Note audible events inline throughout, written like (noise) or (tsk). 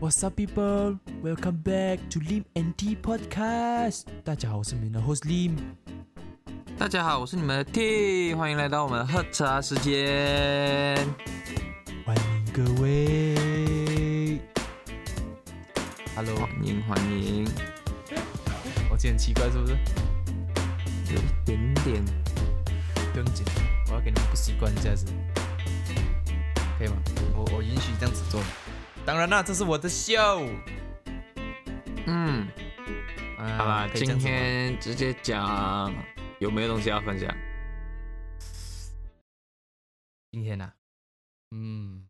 What's up, people? Welcome back to Lim and T Podcast. 大家好，我是你们的 host Lim。大家好，我是你们的 T，欢迎来到我们的喝茶时间。欢迎各位。Hello，欢迎欢迎，我今天很奇怪是不是？有一点点，不用紧，我要给你们不习惯这样子，可以吗？我我允许这样子做。当然啦，这是我的秀。嗯，啊好啦，今天直接讲有没有东西要分享？今天呐、嗯，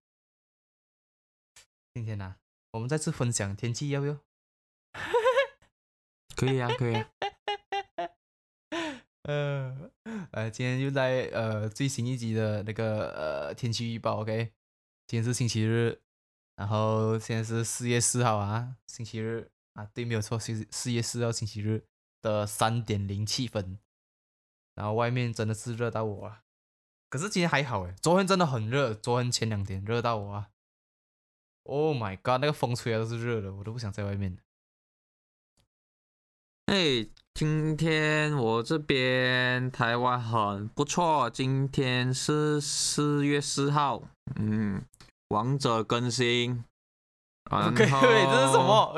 今天呐、我们再次分享天气要不要？(laughs) 可以啊，可以啊。(laughs) 呃呃，今天又在呃最新一集的那个呃天气预报，OK，今天是星期日，然后现在是四月四号啊，星期日。啊，对，没有错，是四月四号星期日的三点零七分，然后外面真的是热到我啊，可是今天还好诶，昨天真的很热，昨天前两天热到我啊，Oh my god，那个风吹来都是热的，我都不想在外面。哎，今天我这边台湾很不错，今天是四月四号，嗯，王者更新。然 OK，这是什么？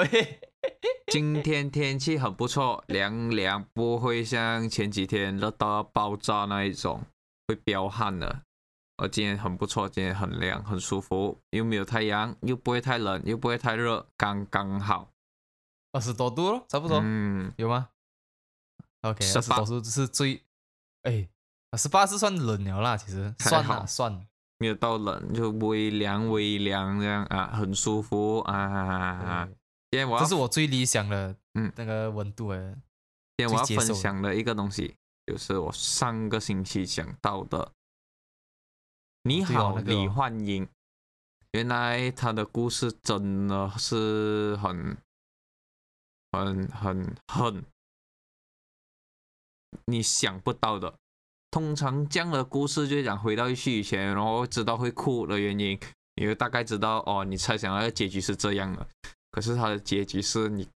(laughs) 今天天气很不错，凉凉，不会像前几天热到爆炸那一种，会飙汗的。而今天很不错，今天很凉，很舒服，又没有太阳，又不会太冷，又不会太热，刚刚好。二十多度了，差不多。嗯，有吗？OK，二十18多度是最，哎，十八是算冷了啦，其实算还好啦算。没有到冷，就微凉微凉这样啊，很舒服啊。对今天我要这是我最理想的，嗯那个温度哎。今天我要分享的一个东西，就是我上个星期讲到的。你好，李焕英。原来他的故事真的是很、很、很、很你想不到的。通常这样的故事就讲回到去以前，然后知道会哭的原因，你就大概知道哦，你猜想那个结局是这样的。可是他的结局是你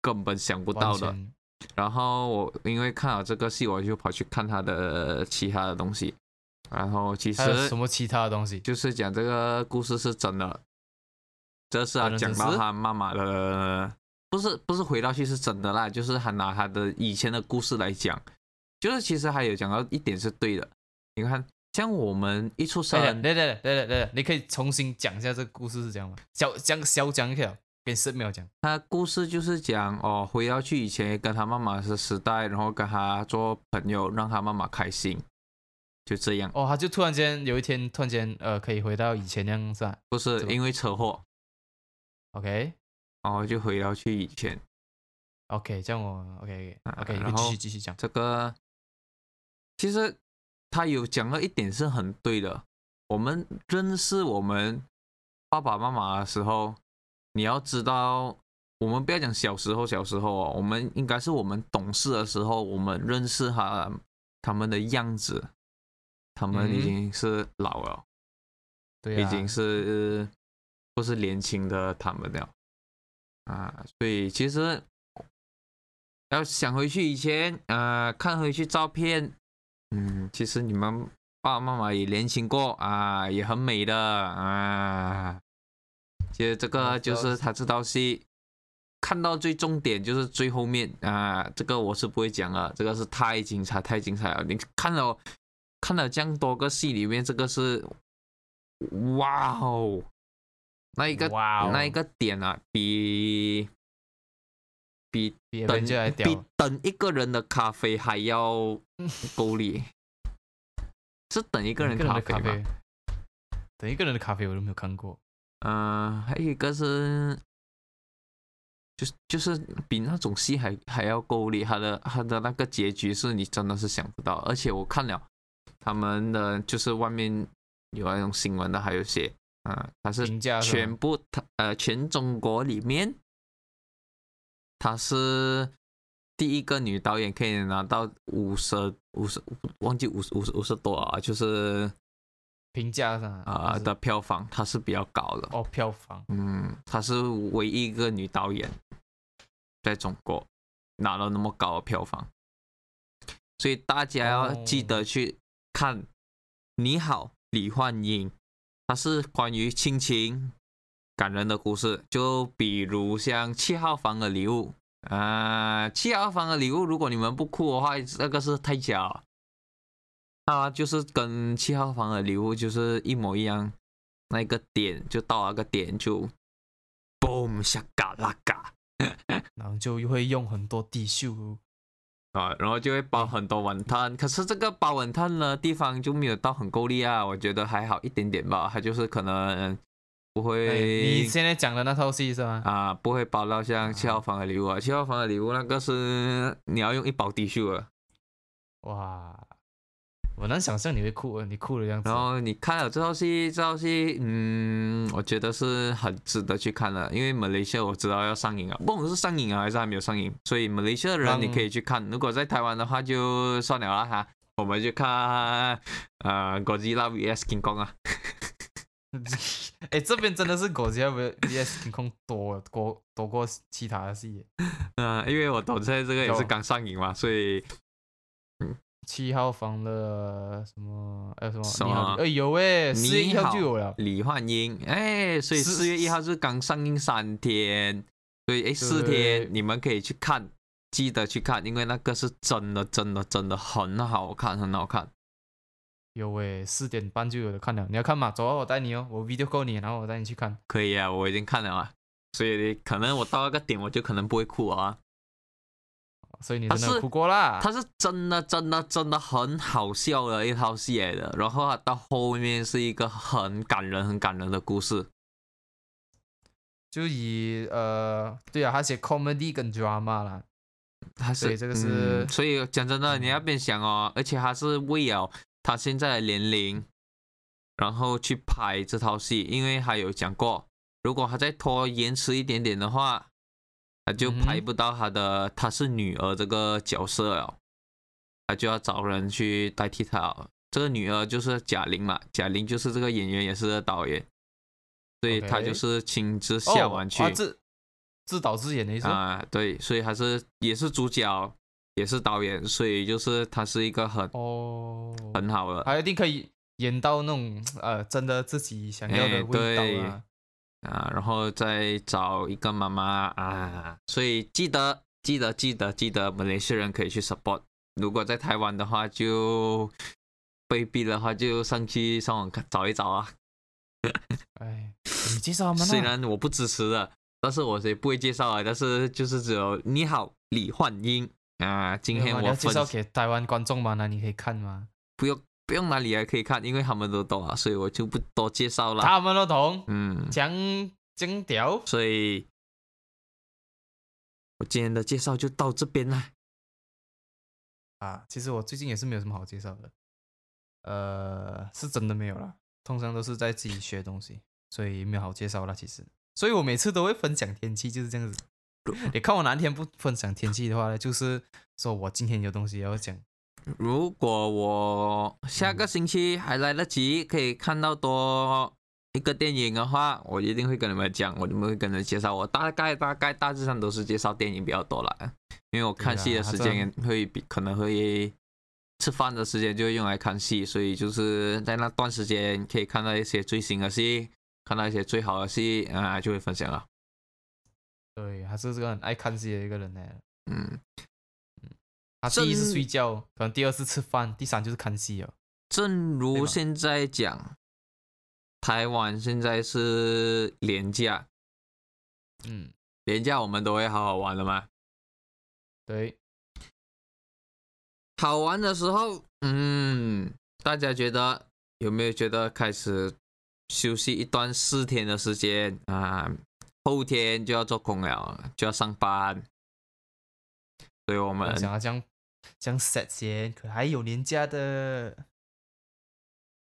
根本想不到的。然后我因为看了这个戏，我就跑去看他的其他的东西。然后其实什么其他的东西？就是讲这个故事是真的，这是他讲到他妈妈的，不是不是回到去是真的啦，就是他拿他的以前的故事来讲，就是其实还有讲到一点是对的。你看，像我们一出生，对对对对对，你可以重新讲一下这个故事是这样吗？小讲小讲一下，跟十秒讲。他故事就是讲哦，回到去以前跟他妈妈的时代，然后跟他做朋友，让他妈妈开心，就这样。哦，他就突然间有一天突然间呃可以回到以前那样是吧不是因为车祸，？OK 然后就回到去以前。OK，这样我 OK 啊 OK，然你继续后继续讲。这个其实他有讲了一点是很对的。我们认识我们爸爸妈妈的时候，你要知道，我们不要讲小时候，小时候哦，我们应该是我们懂事的时候，我们认识他他们的样子，他们已嗯经是老了，对啊，已经是不是年轻的他们了。啊，所以其实要想回去以前，呃，看回去照片，嗯，其实你们爸爸妈妈也年轻过啊，也很美的啊。其实这个就是他这道戏看到最重点就是最后面啊，这个我是不会讲了，这个是太精彩太精彩了。你看了看了这样多个戏里面，这个是哇哦，那一个那一个点啊，比比比等比。等一个人的咖啡还要 (laughs) 够力，是等一个人咖啡吗？等一个人的咖啡我都没有看过。嗯、还有一个是，就是就是比那种戏还还要够力，他的他的那个结局是你真的是想不到，而且我看了他们的就是外面有那种新闻的，还有写啊、他是全部他呃全中国里面，她是第一个女导演可以拿到五十五十忘记五十五十五十多啊，就是评价上啊、就是的票房，她是比较高的。哦票房。嗯，她是唯一一个女导演在中国拿了那么高的票房，所以大家要记得去看《你好，李焕英》，它是关于亲情感人的故事，就比如像《七号房的礼物》啊，《七号房的礼物》，如果你们不哭的话，那个是太假了。它就是跟七号房的礼物就是一模一样，那个点就到那个点就，boom 下嘎啦嘎然后就会用很多滴秀，啊，然后就会包很多晚餐。可是这个包晚餐的地方就没有到很够力啊，我觉得还好一点点吧。它就是可能不哎会你现在讲的那套戏是吗？啊，不会包到像七号房的礼物啊，七号房的礼物那个是你要用一包滴秀的。哇，我能想象你会哭，你哭的样子然。后你看了这套戏，这套戏，嗯，我觉得是很值得去看的，因为马来西亚我知道要上映啊，不管是上映啊还是还没有上映，所以马来西亚的人你可以去看。如果在台湾的话就算了啦哈，我们就看呃《哥吉拉 VS King Kong》啊，(laughs) 哎，这边真的是狗家 VS 天空多过多过其他的戏耶。(laughs) 嗯、因为我懂现在这个也是刚上映嘛，所以七号房的什么？还有什么？什你好，么哎有哎，四月一号就有了。李焕英，哎，所以是四月一号是刚上映三天，所以哎四对天你们可以去看，记得去看，因为那个是真的真的真的很好看，很好看。有诶，四点半就有的看了。你要看吗？走啊，我带你哦，我 video call 你，然后我带你去看。可以啊，我已经看了啊，所以可能我到那个点我就可能不会哭啊。所以你真的哭过啦。他是真的真的真的很好笑的一套戏来的，然后它到后面是一个很感人很感人的故事。就以呃，对啊，他写 comedy 跟 drama 啦。他是这个是嗯所以讲真的，嗯你要边想哦，而且他是为了他现在的年龄，然后去拍这套戏，因为他有讲过，如果他再拖延迟一点点的话，他就拍不到他的他是女儿这个角色了，他就要找人去代替他了。这个女儿就是贾玲嘛，贾玲就是这个演员，也是导演，所以他就是亲自下完去。自自导自演的意思。啊，对，所以还是也是主角，也是导演，所以就是他是一个很哦，很好的他一定可以演到那种呃，真的自己想要哎的味道啊。啊，然后再找一个妈妈啊，所以记得记得记得记得，马来西亚人可以去 support。如果在台湾的话，就被逼的话就上去上网看找一找啊。哎，你介绍他们啊虽然我不支持的，但是我也不会介绍啊。但是就是只有你好李焕英啊，今天我要介绍给台湾观众吗？那你可以看吗？不用不用哪里还可以看，因为他们都懂啊，所以我就不多介绍了。他们都懂，嗯，讲讲屌。所以我今天的介绍就到这边啦。啊，其实我最近也是没有什么好介绍的，呃，是真的没有啦，通常都是在自己学东西，所以没有好介绍啦。其实，所以我每次都会分享天气，就是这样子。你看我哪天不分享天气的话呢，就是说我今天有东西要讲。如果我下个星期还来得及，可以看到多一个电影的话，我一定会跟你们讲，我就会跟你们介绍。我大概大概大致上都是介绍电影比较多啦，因为我看戏的时间会比可能会吃饭的时间就会用来看戏，所以就是在那段时间可以看到一些最新的戏，看到一些最好的戏啊，就会分享了。对，还是这个很爱看戏的一个人呢。嗯，他第一次睡觉，可能第二次吃饭，第三就是看戏哦。正如现在讲，台湾现在是廉价，嗯，廉价我们都会好好玩的嘛。对，好玩的时候，嗯，大家觉得有没有觉得开始休息一段四天的时间啊？后天就要做工了，就要上班，所以我我们想要这样这样 set 先，可还有年假的。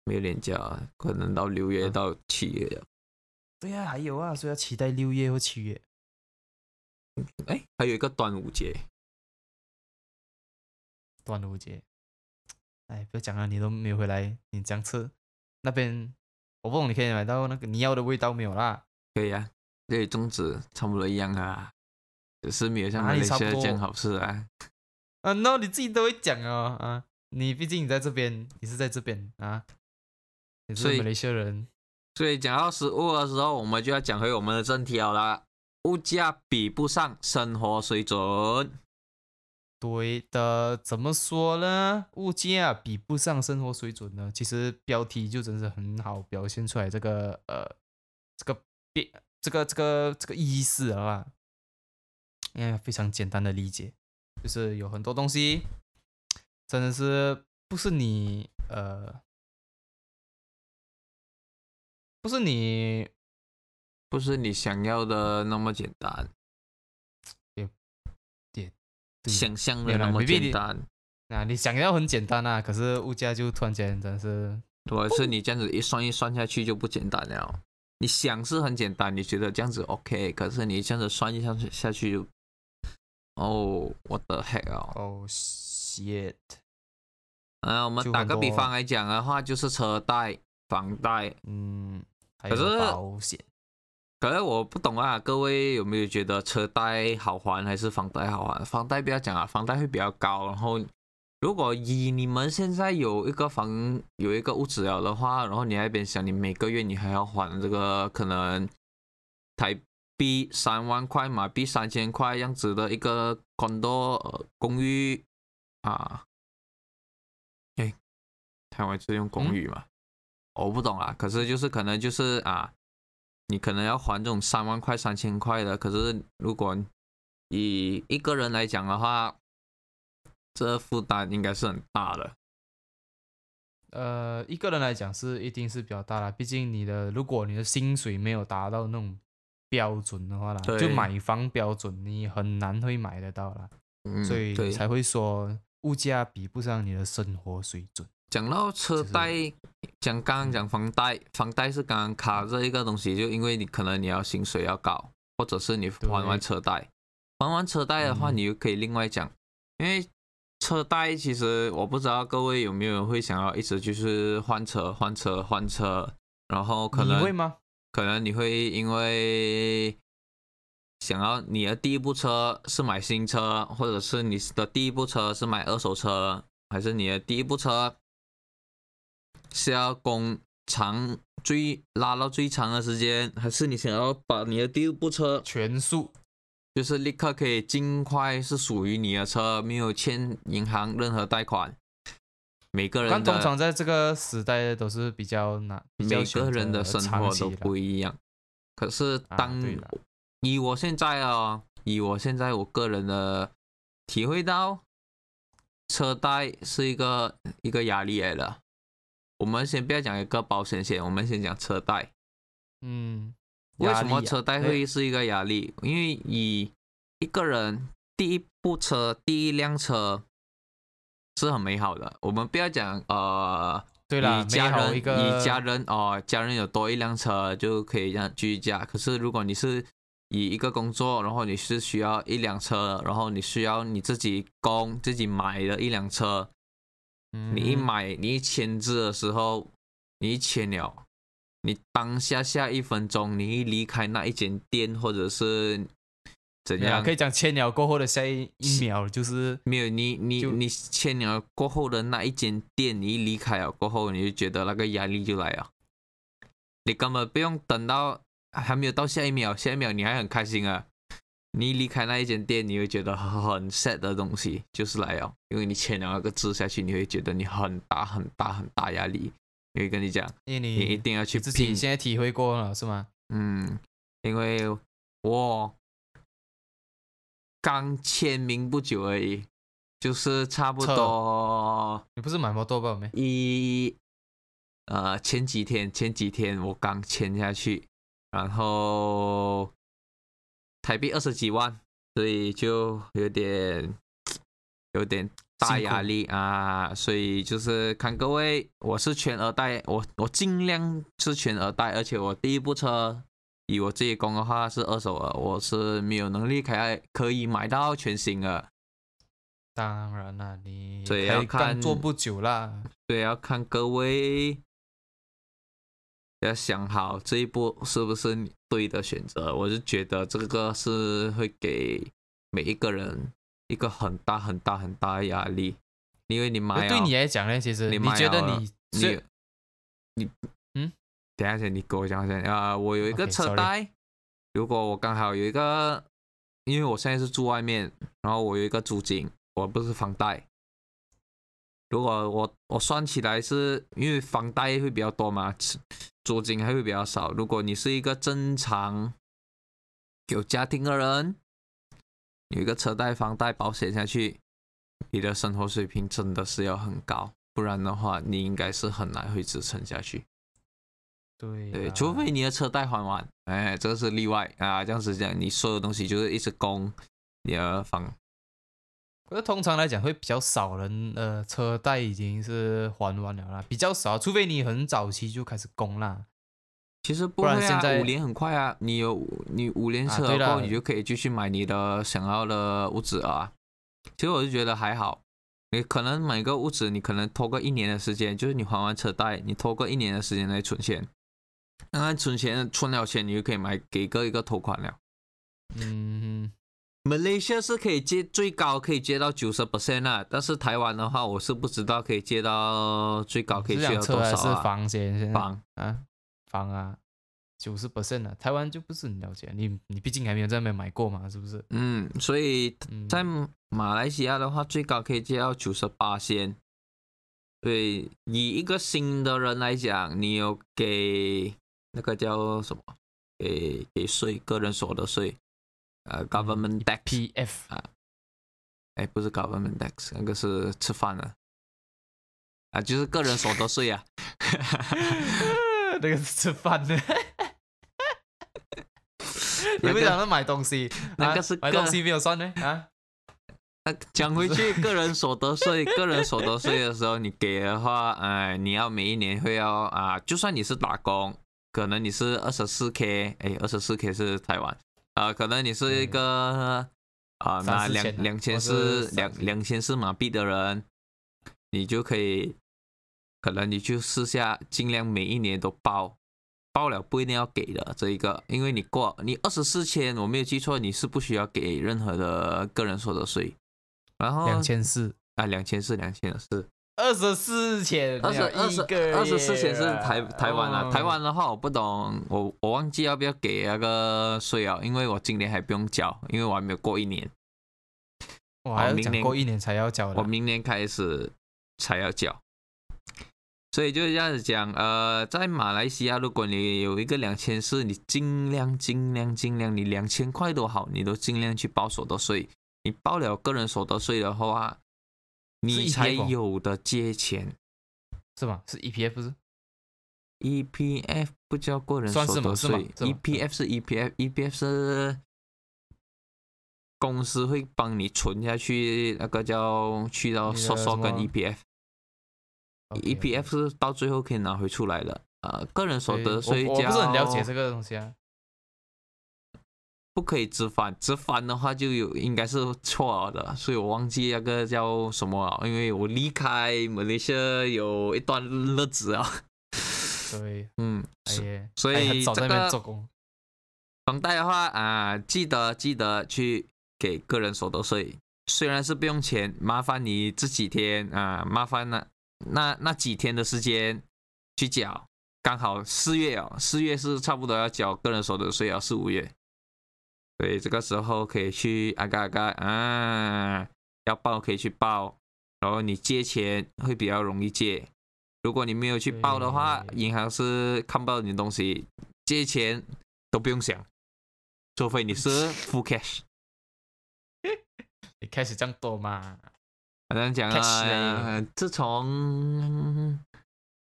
没有年假，可能到六月啊到七月了。对呀、还有啊，所以要期待六月或七月。哎，还有一个端午节，端午节。哎，不要讲了，你都没有回来，你这样吃，那边，我不懂你可以买到那个你要的味道没有啦？可以啊，这里粽子差不多一样啊，只是没有像马来西亚这样好吃啊。啊，那你自己都会讲哦啊，你毕竟你在这边，你是在这边啊，你所以是马来西亚人，所以讲到食物的时候，我们就要讲回我们的正题好了。物价比不上生活水准，对的，怎么说呢？物价比不上生活水准呢？其实标题就真是很好表现出来这个呃这个变这个这个这个意思了啦。哎，非常简单的理解，就是有很多东西真的是不是你呃不是你不是你想要的那么简单，对想象的那么简单。啊，你想要很简单啊，可是物价就突然间真的是如果是你这样子一算一算下去就不简单了。你想是很简单，你觉得这样子 OK，可是你这样子算一下下去就，哦，我的 heck 哦。哦 shit。嗯，我们打个比方来讲的话，就是车贷、房贷。嗯，还可是保险，可是我不懂啊，各位有没有觉得车贷好还还是房贷好还？房贷不要讲啊，房贷会比较高。然后，如果以你们现在有一个房有一个屋子了的话，然后你那边想，你每个月你还要还这个可能台币三万块、马币三千块样子的一个 condo、呃、公寓啊，哎，台湾是用公寓嘛？我不懂啊，可是就是可能就是啊，你可能要还这种三万块、三千块的，可是如果以一个人来讲的话，这负担应该是很大的。呃，一个人来讲是一定是比较大啦，毕竟你的如果你的薪水没有达到那种标准的话啦，就对买房标准你很难会买得到啦，嗯，所以对。才会说物价比不上你的生活水准。讲到车就是贷，讲刚刚讲房贷，房贷是刚刚卡这一个东西，就因为你可能你要薪水要高，或者是你还完对车贷，还完车贷的话，嗯你又可以另外讲，因为车贷其实我不知道各位有没有人会想要一直就是换车换车换车，然后可能你会吗？可能你会因为想要你的第一部车是买新车，或者是你的第一部车是买二手车，还是你的第一部车是要供长最拉到最长的时间，还是你想要把你的第一部车全数就是立刻可以尽快是属于你的车，没有欠银行任何贷款。每个人但通常在这个时代都是比较难，比较每个人的生活都不一样。可是啊当、以我现在啊，以我现在我个人的体会到，车贷是一个一个压力来了。我们先不要讲一个保险险，我们先讲车贷。嗯，为什么车贷会是一个压力？因为以一个人第一部车、第一辆车是很美好的。我们不要讲呃，对了，以家人以家人哦，家人有多一辆车就可以这样居家。可是如果你是以一个工作，然后你是需要一辆车，然后你需要你自己供自己买的一辆车，你一嗯买你一签字的时候，你一签了，你当下下一分钟你一离开那一间店或者是怎样可，以讲千鸟过后的下一一秒就是没有你你你千鸟过后的那一间店，你一离开了过后，你就觉得那个压力就来了。你根本不用等到还没有到下一秒，下一秒你还很开心啊。你一离开那一间店，你会觉得很 sad 的东西就是来了，因为你签了那个字下去，你会觉得你很大很大很大压力。我会跟你讲，因为你一定要去你自己现在体会过了是吗？嗯，因为我刚签名不久而已，就是差不多你不是买摩托吧？没？一呃前几天前几天我刚签下去，然后台币二十几万，所以就有点有点大压力啊，所以就是看各位，我是全额贷，我我尽量是全额贷，而且我第一部车以我自己工的话是二手的，我是没有能力开可以买到全新的，当然了，你所以要看刚做不久啦。对要看各位要想好这一步是不是你对的选择。我是觉得这个是会给每一个人一个很大很大很大的压力，因为你买对你来讲呢，其实你你觉得你你你嗯，等一下先，你给我讲先啊、我有一个车贷如果我刚好有一个，因为我现在是住外面，然后我有一个租金，我不是房贷。如果我我算起来是因为房贷会比较多嘛，租金还会比较少。如果你是一个正常有家庭的人，有一个车贷、房贷、保险下去，你的生活水平真的是要很高，不然的话，你应该是很难会支撑下去。对对，啊除非你的车贷还完，哎，这个是例外啊。这样子讲，你所有东西就是一直供你的房。可是通常来讲会比较少人，呃，车贷已经是还完了啦，比较少，除非你很早期就开始供啦。其实不会啊，现在五年很快啊。你有你五年车后，你就可以继续买你的想要的屋子啊。其实我就觉得还好，你可能买个屋子，你可能拖个一年的时间，就是你还完车贷，你拖个一年的时间来存钱，那存钱存了钱，你就可以买给个一个头款了。嗯，Malaysia 是可以借最高可以借到九十 percent 啊，但是台湾的话，我是不知道可以借到最高可以是借到多少啊？房先？房啊，房啊，九十 percent 啊，台湾就不是很了解，你你毕竟还没有在那边买过嘛，是不是？嗯，所以嗯，在马来西亚的话，最高可以借到九十八仙。对，以一个新的人来讲，你有给那个叫什么？给给税，个人所得税，呃，government tax，PF 啊哎，不是 government tax，那个是吃饭的，啊，就是个人所得税啊。(laughs) 那个是吃饭呢。(laughs) 你那个们讲的买东西，啊那个是个买东西没有算呢啊？那讲回去，个人所得税，个人所得税的时候，你给的话，呃，你要每一年会要啊、就算你是打工，可能你是二十四 k，哎，二十四 k 是台湾，啊、可能你是一个啊、拿两两千四是两两千四马币的人，你就可以，可能你就试下尽量每一年都报。报了不一定要给的这一个，因为你过你二十四千，我没有记错，你是不需要给任何的个人所得税。然后两千四，啊，两千四，两千四，二十四千，二十二十二十四千是台台湾啊。哦台湾的话我不懂，我我忘记要不要给那个税啊，因为我今年还不用交，因为我还没有过一年，我还要讲明年过一年才要交我。明年开始才要交。所以就是这样子讲，呃，在马来西亚，如果你有一个两千四，你尽量尽量尽量，你两千块都好，你都尽量去报所得税。你报了个人所得税的话，你才哦有的借钱。是吗？是 EPF 不是？EPF 不叫个人所得税，EPF 是 EPF，EPF 是公司会帮你存下去，那个叫去到你的收收跟 EPF。OK，EPF 是到最后可以拿回出来的。呃，个人所得税我我不是很了解这个东西啊。不可以直返，直返的话就有应该是错了的，所以我忘记那个叫什么了，因为我离开马来西亚有一段日子啊。对，嗯，哎，所以还很早在那边这个。房贷的话啊，记得记得去给个人所得税，虽然是不用钱，麻烦你这几天啊，麻烦那那那几天的时间去缴，刚好四月哦，四月是差不多要缴个人所得税啊，四五月，所以这个时候可以去阿嘎啊嘎啊，要报可以去报，然后你借钱会比较容易借，如果你没有去报的话，银行是看不到你的东西，借钱都不用想，除非你是 (laughs) full cash。你开始这样多嘛？好像讲啊，自从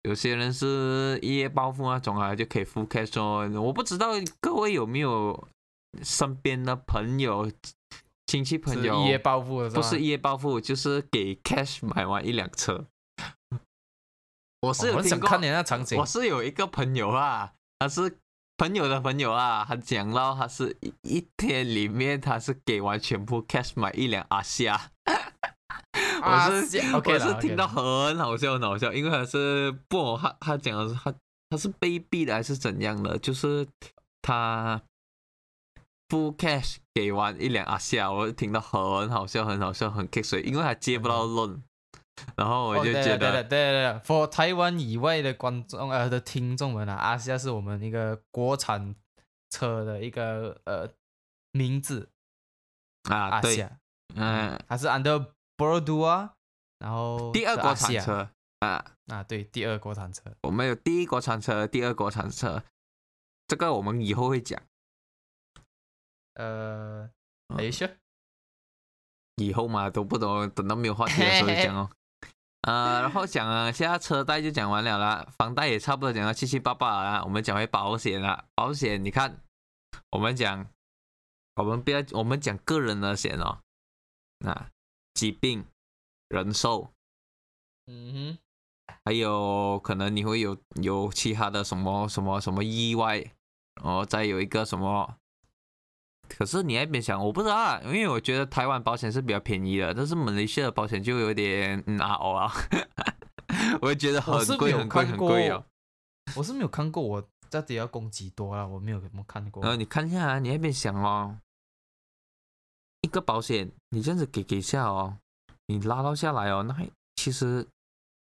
有些人是一夜暴富那种啊，就可以 full cash 哦。我不知道各位有没有身边的朋友、亲戚朋友，是一夜暴富的，不是一夜暴富，就是给 cash 买完一辆车。(laughs) 我是哦有听过，我想看你那场景我。是有一个朋友啊，他是朋友的朋友啊，他讲到他是一一天里面他是给完全部 cash 买一辆阿夏，啊我是我是听到很好笑很好笑，因为他是不他他讲的是他他是被逼的还是怎样的？就是他 full cash 给完一辆阿夏，我听到很好笑，很好笑，很 kick 水，因为他接不到 loan，然后我就觉得，对对对，for 台湾以外的观众呃的听众们啊，阿夏是我们一个国产车的一个呃名字啊，对，阿夏，嗯，它是 under Bordeaux 啊，然后第二国产车啊，啊，对，第二国产车，我们有第一国产车，第二国产车，这个我们以后会讲，呃，嗯。等一下，以后嘛都不懂，等到没有话题的时候就讲哦。呃，(laughs) 然后讲啊，现在车贷就讲完了啦，房贷也差不多讲到七七八八了啦。我们讲回保险啦，保险你看，我们讲，我们不要，我们讲个人的险哦，那疾病、人寿，嗯哼还有可能你会有有其他的什么什么什么意外，然后再有一个什么。可是你那边想，我不知道啊，因为我觉得台湾保险是比较便宜的，但是马来西亚的保险就有点嗯啊哦啊，(laughs) 我觉得很贵很贵很贵哦。，我是没有看过，我到底要供几多啊？我没有怎么看过然。后你看一下啊，你那边想哦，一个保险你这样子给给下哦，你拉到下来哦，那还其实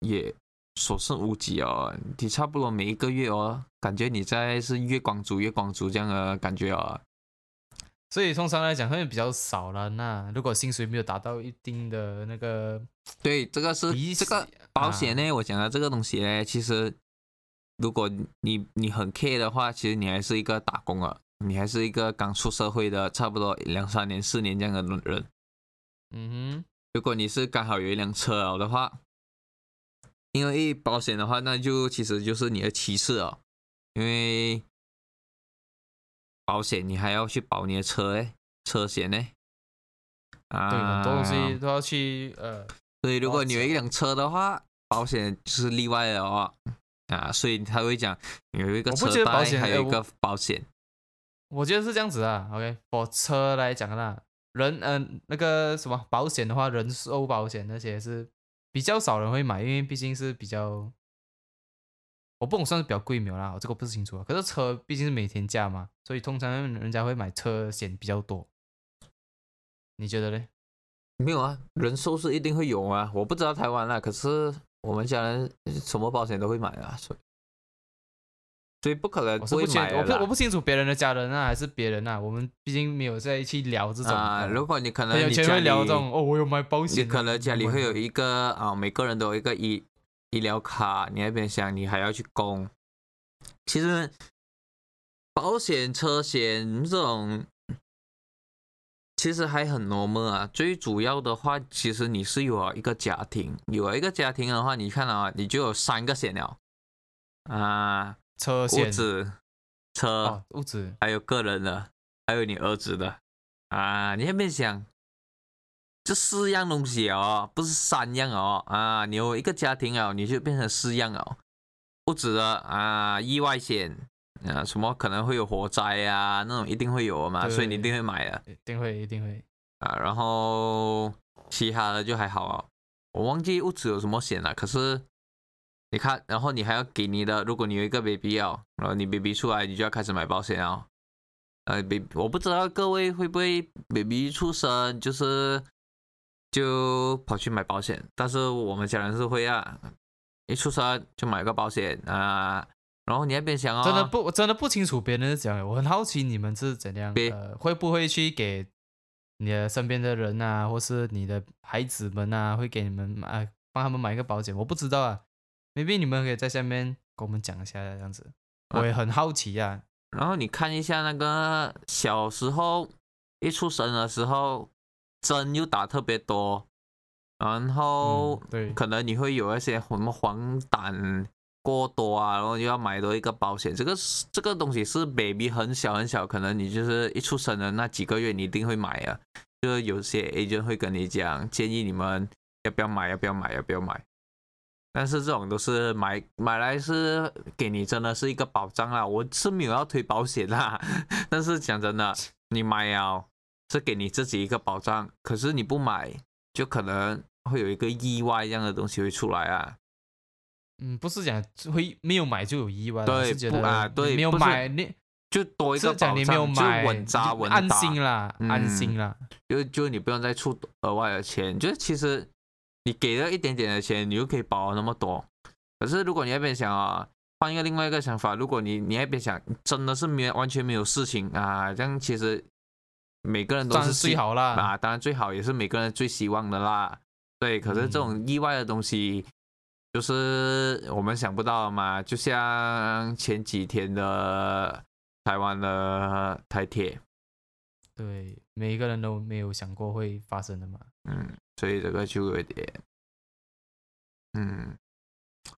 也所剩无几哦。你差不多每一个月哦，感觉你在是月光族月光族这样的感觉哦。所以通常来讲会比较少了。那如果薪水没有达到一定的那个对，这个是比这个保险啊呢，我讲的这个东西呢，其实如果你你很 care 的话，其实你还是一个打工啊，你还是一个刚出社会的，差不多两三年、四年这样的人。嗯哼如果你是刚好有一辆车了的话，因为保险的话，那就其实就是你的歧视哦，因为保险你还要去保你的车诶，车险呢。啊，对，很多东西啊，都要去呃，所以如果你有一辆车的话，保险就是例外的哦。啊，所以他会讲有一个车贷，还有一个保险。我觉得是这样子啊。OK，我车来讲啦，人嗯、呃、那个什么保险的话，人寿保险那些是比较少人会买，因为毕竟是比较，我不懂算是比较贵没有啦，我这个不是清楚啊。可是车毕竟是每天价嘛，所以通常人家会买车险比较多。你觉得嘞？没有啊，人寿是一定会有啊，我不知道台湾啦，可是我们家人什么保险都会买啊，所以所以不可能我不清我不买的啦我不清楚别人的家人啊，还是别人啊，我们毕竟没有在一起聊这种啊。呃如果你可能你会聊这种哦，我有买保险你，可能家里会有一个啊，每个人都有一个医医疗卡，你那边想你还要去供。其实保险、车险这种其实还很 normal 啊。最主要的话，其实你是有了一个家庭，有了一个家庭的话，你看啊，你就有三个险了啊，屋车险子、车，哦，屋子还有个人的，还有你儿子的啊。你那边想，这四样东西哦，不是三样哦啊。你有一个家庭哦，你就变成四样哦，不止的啊，意外险啊，什么可能会有火灾啊，那种一定会有的嘛，所以你一定会买的一定会一定会。啊。然后其他的就还好哦，我忘记屋子有什么险了，可是。你看，然后你还要给你的，如果你有一个 baby 哦，然后你 baby 出来，你就要开始买保险哦。呃，baby，我不知道各位会不会 baby 出生就是就跑去买保险，但是我们家人是会啊，一出生就买个保险啊。然后你那边想哦，真的不，我真的不清楚别人是怎样，我很好奇你们是怎样，呃，会不会去给你的身边的人啊，或是你的孩子们啊，会给你们买，帮他们买一个保险？我不知道啊，maybe 你们可以在下面跟我们讲一下这样子，啊我也很好奇啊。然后你看一下那个小时候一出生的时候，针又打特别多，然后嗯对可能你会有一些什么黄疸过多啊，然后又要买多一个保险。这个是这个东西是 baby 很小很小，可能你就是一出生的那几个月你一定会买啊。就是有些 agent 会跟你讲，建议你们要不要买，要不要买，要不要买。但是这种都是买买来是给你真的是一个保障啦，我是没有要推保险啦，(laughs) 但是讲真的，你买啊是给你自己一个保障，可是你不买就可能会有一个意外这样的东西会出来啊。嗯，不是讲会没有买就有意外啦，对是觉得不啊对没有不买，你就多一个保是讲你没有障，就，稳扎稳打安，心啦，安嗯心啦。就就你不用再出额外的钱，就是其实你给了一点点的钱，你就可以保那么多。可是如果你那边想啊，换一个另外一个想法，如果你你那边想真的是没完全没有事情啊，这样其实每个人都是最好啦，啊，当然最好也是每个人最希望的啦。对，可是这嗯种意外的东西，就是我们想不到的嘛。就像前几天的台湾的台铁，对，每一个人都没有想过会发生的嘛。嗯，所以这个就有点，嗯，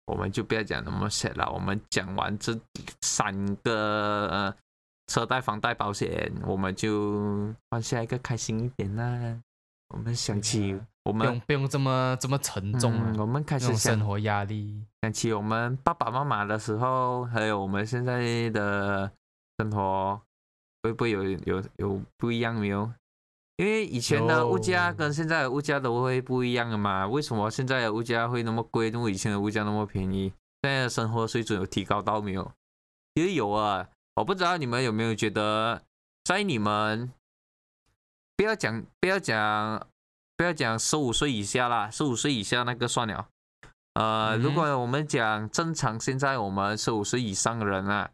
我们就不要讲那么 sad 了。我们讲完这三个、呃、车贷、房贷、保险，我们就换下一个开心一点啦。我们想起啊我们不用不用这么这么沉重啊嗯，我们开始生活压力。想起我们爸爸妈妈的时候，还有我们现在的生活，会不会有有有不一样没有？因为以前的物价跟现在的物价都会不一样的嘛。为什么现在的物价会那么贵？那么以前的物价那么便宜？现在的生活水准有提高到没有？其实有啊，我不知道你们有没有觉得，在你们不要讲不要讲不要讲十五岁以下啦，十五岁以下那个算了。呃，嗯如果我们讲正常，现在我们十五岁以上的人啊，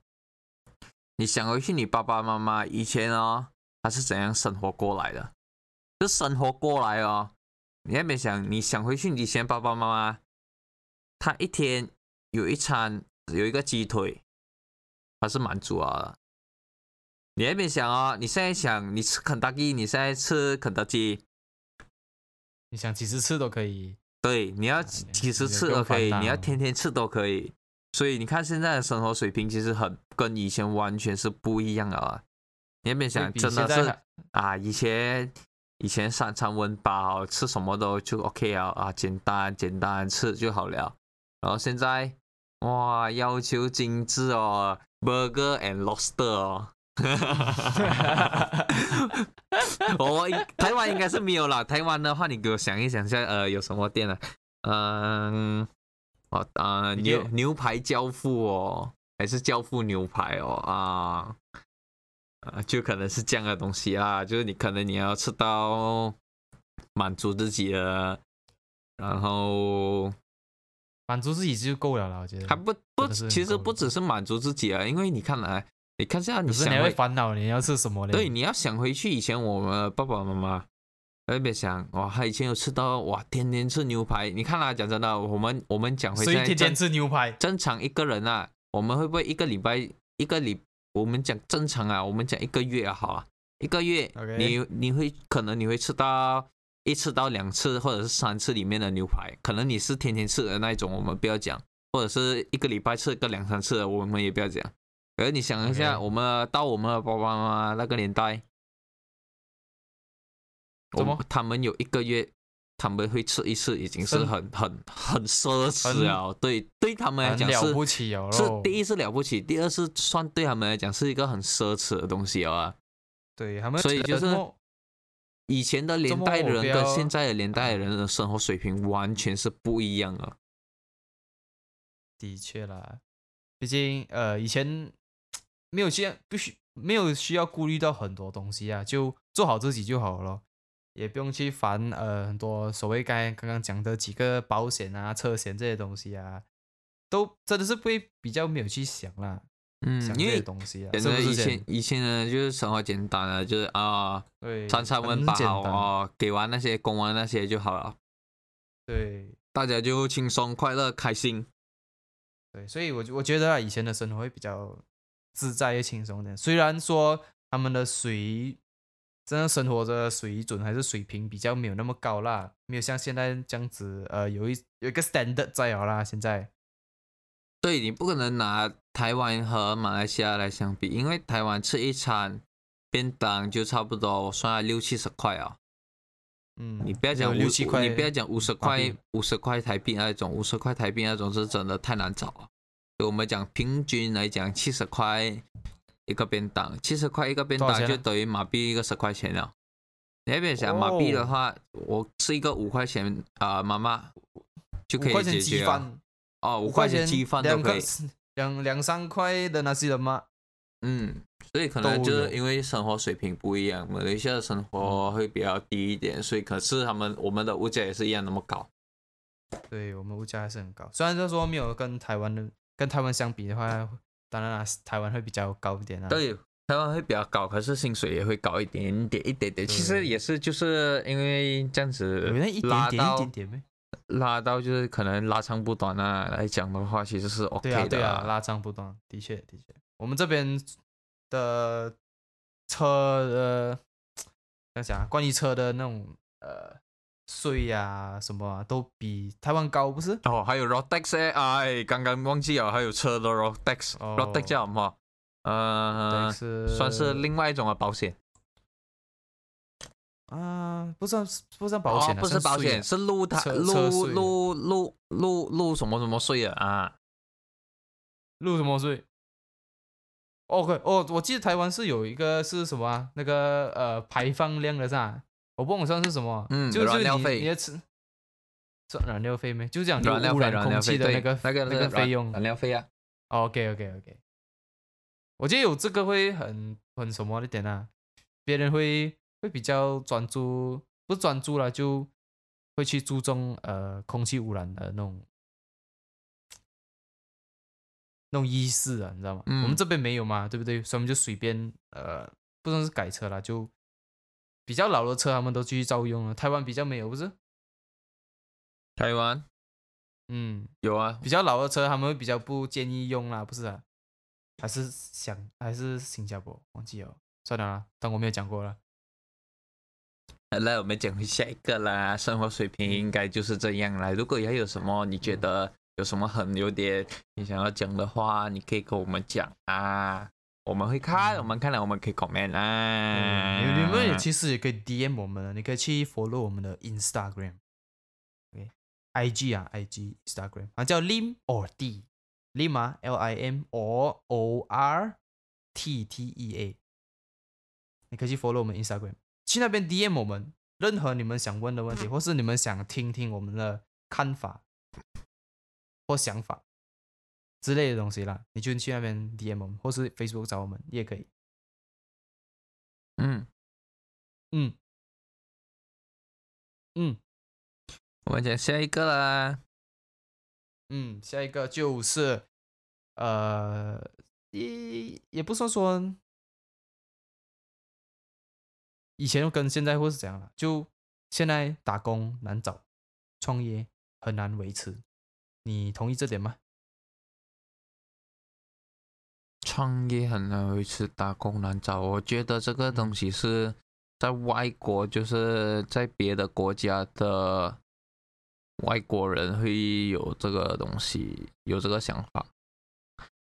你想回去你爸爸妈妈以前哦，他是怎样生活过来的？就生活过来哦，你那边想，你想回去你以前爸爸妈妈，他一天有一餐有一个鸡腿，他是满足啊。你那边想哦，你现在想你吃肯德基，你现在吃肯德基，你想几十次都可以。对，你要啊几十次都可以，你要天天吃都可以。所以你看现在的生活水平其实很跟以前完全是不一样的啊。你那边想真的是啊，以前以前三餐温饱，吃什么都就 OK 啊啊，简单简单吃就好了。然后现在哇，要求精致哦，burger and lobster 哦。(laughs) (laughs) 我台湾应该是没有啦。台湾的话，你给我想一想一下，呃，有什么店呢？嗯，哦，呃，牛牛排交付哦，还是交付牛排哦啊，啊，就可能是这样的东西啦。就是你可能你要吃到满足自己的，然后满足自己就够了啦，我觉得。还不不，是其实不只是满足自己啊，因为你看来，你看下你想回烦恼你要吃什么嘞？对，你要想回去以前我们爸爸妈妈，特别想哇，他以前有吃到哇，天天吃牛排。你看啦、讲真的，我们我们讲回所以现在天天吃牛排。正常一个人啊，我们会不会一个礼拜一个礼？我们讲正常啊，我们讲一个月啊，好啊，一个月你你会可能你会吃到一次到两次或者是三次里面的牛排，可能你是天天吃的那一种，我们不要讲，或者是一个礼拜吃个两三次的，我们也不要讲。而你想一下我们到我们的爸爸妈妈那个年代，我怎么他们有一个月，他们会吃一次，已经是很很很奢侈很了。对，对他们来讲是了不起哦，是第一是了不起，第二是算对他们来讲是一个很奢侈的东西啊。对他们所以就是以前的年代的人跟现在的年代的人的生活水平完全是不一样啊。的确啦，毕竟呃以前没有需要不需没有需要顾虑到很多东西啊，就做好自己就好了，也不用去烦呃很多所谓刚才刚刚讲的几个保险啊、车险这些东西啊，都真的是不会比较没有去想啦，嗯想，这些因为东西啊，以是不是前以前呢就是生活简单啊，就是啊，对餐餐温饱哦，给完那些供完那些就好了，对大家就轻松快乐开心。对，所以我我觉得啊以前的生活会比较自在又轻松点。虽然说他们的水，真的生活的水准还是水平比较没有那么高啦，没有像现在这样子，呃，有一有一个 standard 在了啦。现在对你不可能拿台湾和马来西亚来相比，因为台湾吃一餐便当就差不多，我算了六七十块啊。嗯，你不要讲五你不要讲五十块，五十块台币那种，五十块台币那种是真的太难找了。我们讲平均来讲，七十块一个便当，七十块一个便当就等于马币一个十块钱了。你那边想马币的哦话，我吃一个五块钱啊、妈妈就可以解决了。哦，五五块块钱鸡饭都两个可以。(laughs) 两两三块的那些人吗，嗯，所以可能就是因为生活水平不一样，马来西亚的生活会比较低一点，所以可是他们我们的物价也是一样那么高。对我们物价还是很高。虽然就说没有跟台湾的跟台湾相比的话，当然啦，台湾会比较高一点啊。对，台湾会比较高，可是薪水也会高一点点，一点点。其实也是就是因为这样子有那一点点一拉到点点呗。拉到就是可能拉长不短啊来讲的话，其实是 OK 的。对啊对啊，拉长不短，的确的确。我们这边的车呃，怎样讲啊？关于车的那种呃税呀、什么啊，都比台湾高，不是？哦，还有 Rotex 哎，哎，刚刚忘记了，还有车的哦 Rotex 叫什么？呃，算是另外一种的保险。啊，不算不算保险、不是保险，是路台车车路税路路路路什么什么税啊啊！路什么税？OK，哦，我记得台湾是有一个是什么啊？那个呃排放量的是吧？我不懂算是什么，嗯就就是你燃料费你的吃算燃料费没？就是讲燃料，污染空气的那个那个那个费用。燃料费啊。OK OK OK，我觉得有这个会很很什么一点啊，别人会会比较专注，不专注了就会去注重呃空气污染的那种那种意识啊，你知道吗？我们嗯这边没有嘛，对不对？所以我们就随便呃，不算是改车了，就比较老的车他们都继续照用了，台湾比较没有，不是？台湾嗯，有啊，比较老的车他们会比较不建议用啦，不是啊？还是想还是新加坡忘记了，算了啦，当我没有讲过了。来，我们讲回下一个啦。生活水平应该就是这样啦。如果还有什么你觉得有什么很有点你想要讲的话，你可以跟我们讲啊，我们会看，嗯我们看了我们可以 comment 啊。嗯，你你们也其实也可以 DM 我们的，你可以去 follow 我们的 Instagram，OK，IG 啊，IG Instagram 啊叫 Lim or D，Lim 啊，L I M or O R T T E A，你可以去 follow 我们 Instagram，去那边 DM 我们任何你们想问的问题，或是你们想听听我们的看法或想法之类的东西啦，你就去那边 DM 我们，或是 Facebook 找我们也可以。嗯，嗯嗯我们讲下一个啦。嗯，下一个就是呃，也也不算说以前跟现在或是怎样了，就现在打工难找，创业很难维持，你同意这点吗？创业很难维持，打工难找。我觉得这个东西是在外国，就是在别的国家的外国人会有这个东西，有这个想法。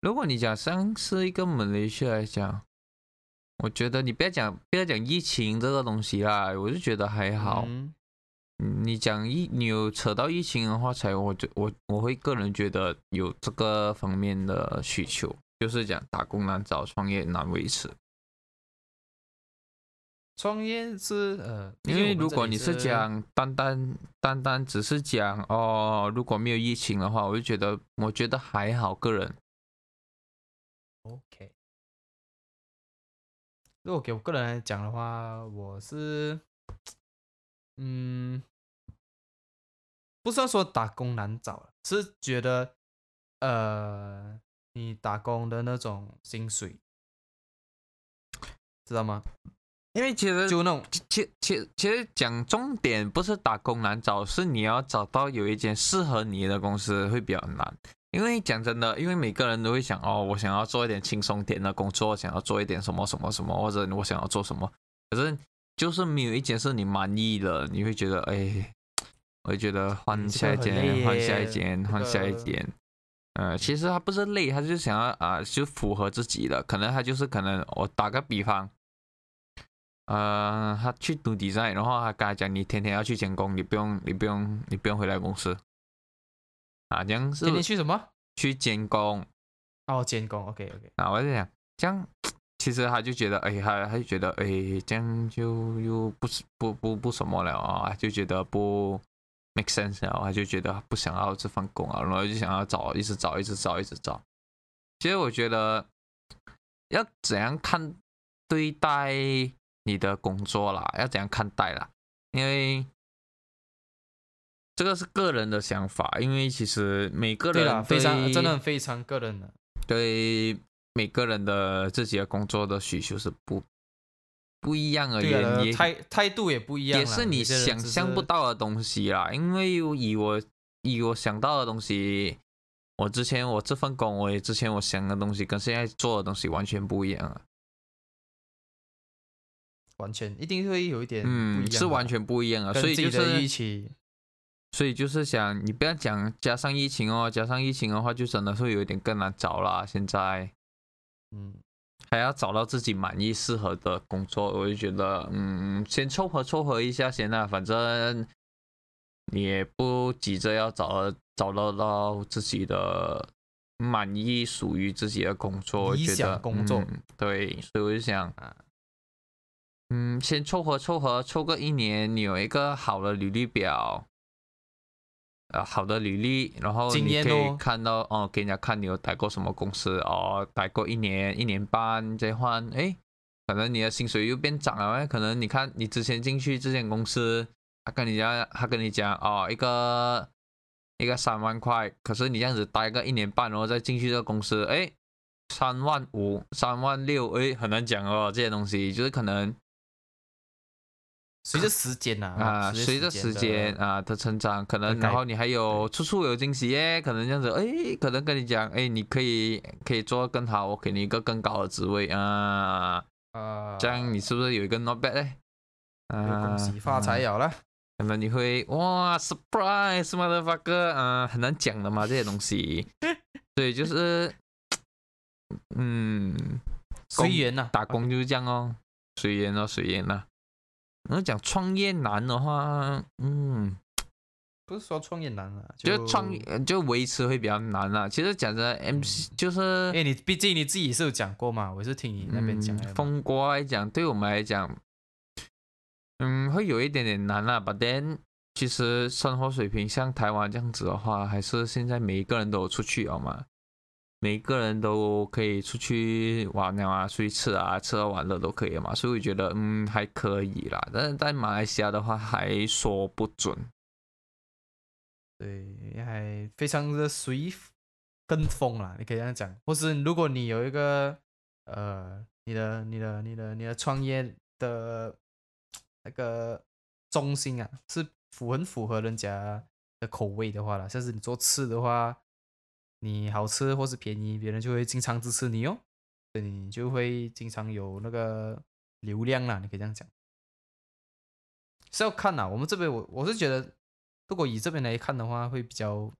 如果你讲像是一个马来西亚来讲，我觉得你不要讲不要讲疫情这个东西啦，我就觉得还好。嗯你讲疫，你有扯到疫情的话，才我觉我我会个人觉得有这个方面的需求，就是讲打工难找，创业难维持。创业是呃，因为如果你是讲单单单单只是讲哦，如果没有疫情的话，我就觉得我觉得还好，个人 OK，如果给我个人来讲的话，我是，嗯，不算说打工难找，是觉得，呃，你打工的那种薪水，知道吗？因为其实就那种，其其其实讲重点不是打工难找，是你要找到有一间适合你的公司会比较难。因为讲真的，因为每个人都会想哦，我想要做一点轻松点的工作，想要做一点什么什么什么，或者我想要做什么，可是就是没有一件是你满意的，你会觉得哎，我会觉得换下一间，换下一间，换下一间。呃，其实他不是累，他就是想要啊，就符合自己的。可能他就是可能我打个比方，呃，他去读 design，然后他跟他讲，你天天要去监工，你不用，你不用，你不用回来公司。啊，这样是天天去什么？去监工哦，监工，OK OK，啊，我在想，这样其实他就觉得，哎，他他就觉得，哎，这样就又不是不不不什么了啊，就觉得不 make sense 了，他就觉得不想要这份工啊，然后就想要找，一直找，一直找，一直找。其实我觉得要怎样看对待你的工作啦，要怎样看待啦，因为这个是个人的想法，因为其实每个人非常真的非常个人的。对每个人的自己的工作的需求是不不一样而对啊言，也态态度也不一样，也是你想象不。到的东西啦。因为以我以我想到的东西，我之前我这份工，我也之前我想的东西跟现在做的东西完全不一样啊。完全一定会有一点嗯，的是完全不一样啊。所以就是。所以就是想，你不要讲加上疫情哦，加上疫情的话，就真的会有一点更难找啦。现在嗯，还要找到自己满意、适合的工作，我就觉得，嗯，先凑合凑合一下先啊，反正你也不急着要找找得到自己的满意、属于自己的工作，觉得想工作嗯对，所以我就想啊，嗯，先凑合凑合，凑个一年，你有一个好的履历表。呃，好的履历，然后经你可以看到哦，给人家看你有待过什么公司哦，待过一年、一年半再换，诶，可能你的薪水又变涨了诶，可能你看你之前进去这间公司，他跟你讲，他跟你讲哦，一个一个三万块，可是你这样子待个一年半，然后再进去这个公司，诶，三万五、三万六，诶，很难讲哦，这些东西就是可能随着时间呐啊，随着时间啊的成长，可能然后你还有处处有惊喜耶，可能这样子，哎，可能跟你讲，哎，你可以可以做得更好，我给你一个更高的职位啊，啊，这样你是不是有一个 not bad 嘞？啊，恭喜发财有了啦。可能你会哇 surprise motherfucker 啊，很难讲的嘛这些东西，(laughs) 对，就是嗯，随缘呐，打工就是这样哦，随缘哦，随缘呐。然后讲创业难的话，嗯，不是说创业难啊，就创业就维持会比较难啊。其实讲真的，MC 就是因为你毕竟你自己是有讲过嘛，我是听你那边讲的嘛。嗯风国来讲，对我们来讲，嗯，会有一点点难啊。But then，其实生活水平像台湾这样子的话，还是现在每一个人都有出去了嘛，每个人都可以出去玩了啊，出去吃啊，吃喝玩乐都可以嘛。所以我觉得，嗯，还可以啦。但是在马来西亚的话，还说不准。对，还非常的随跟风啦，你可以这样讲。或是如果你有一个呃，你的、你的、你的、你的创业的那个中心啊，是符很符合人家的口味的话啦，像是你做吃的话，你好吃或是便宜，别人就会经常支持你哦，对你就会经常有那个流量啦，你可以这样讲。是要看啦，我们这边我我是觉得，如果以这边来看的话，会比较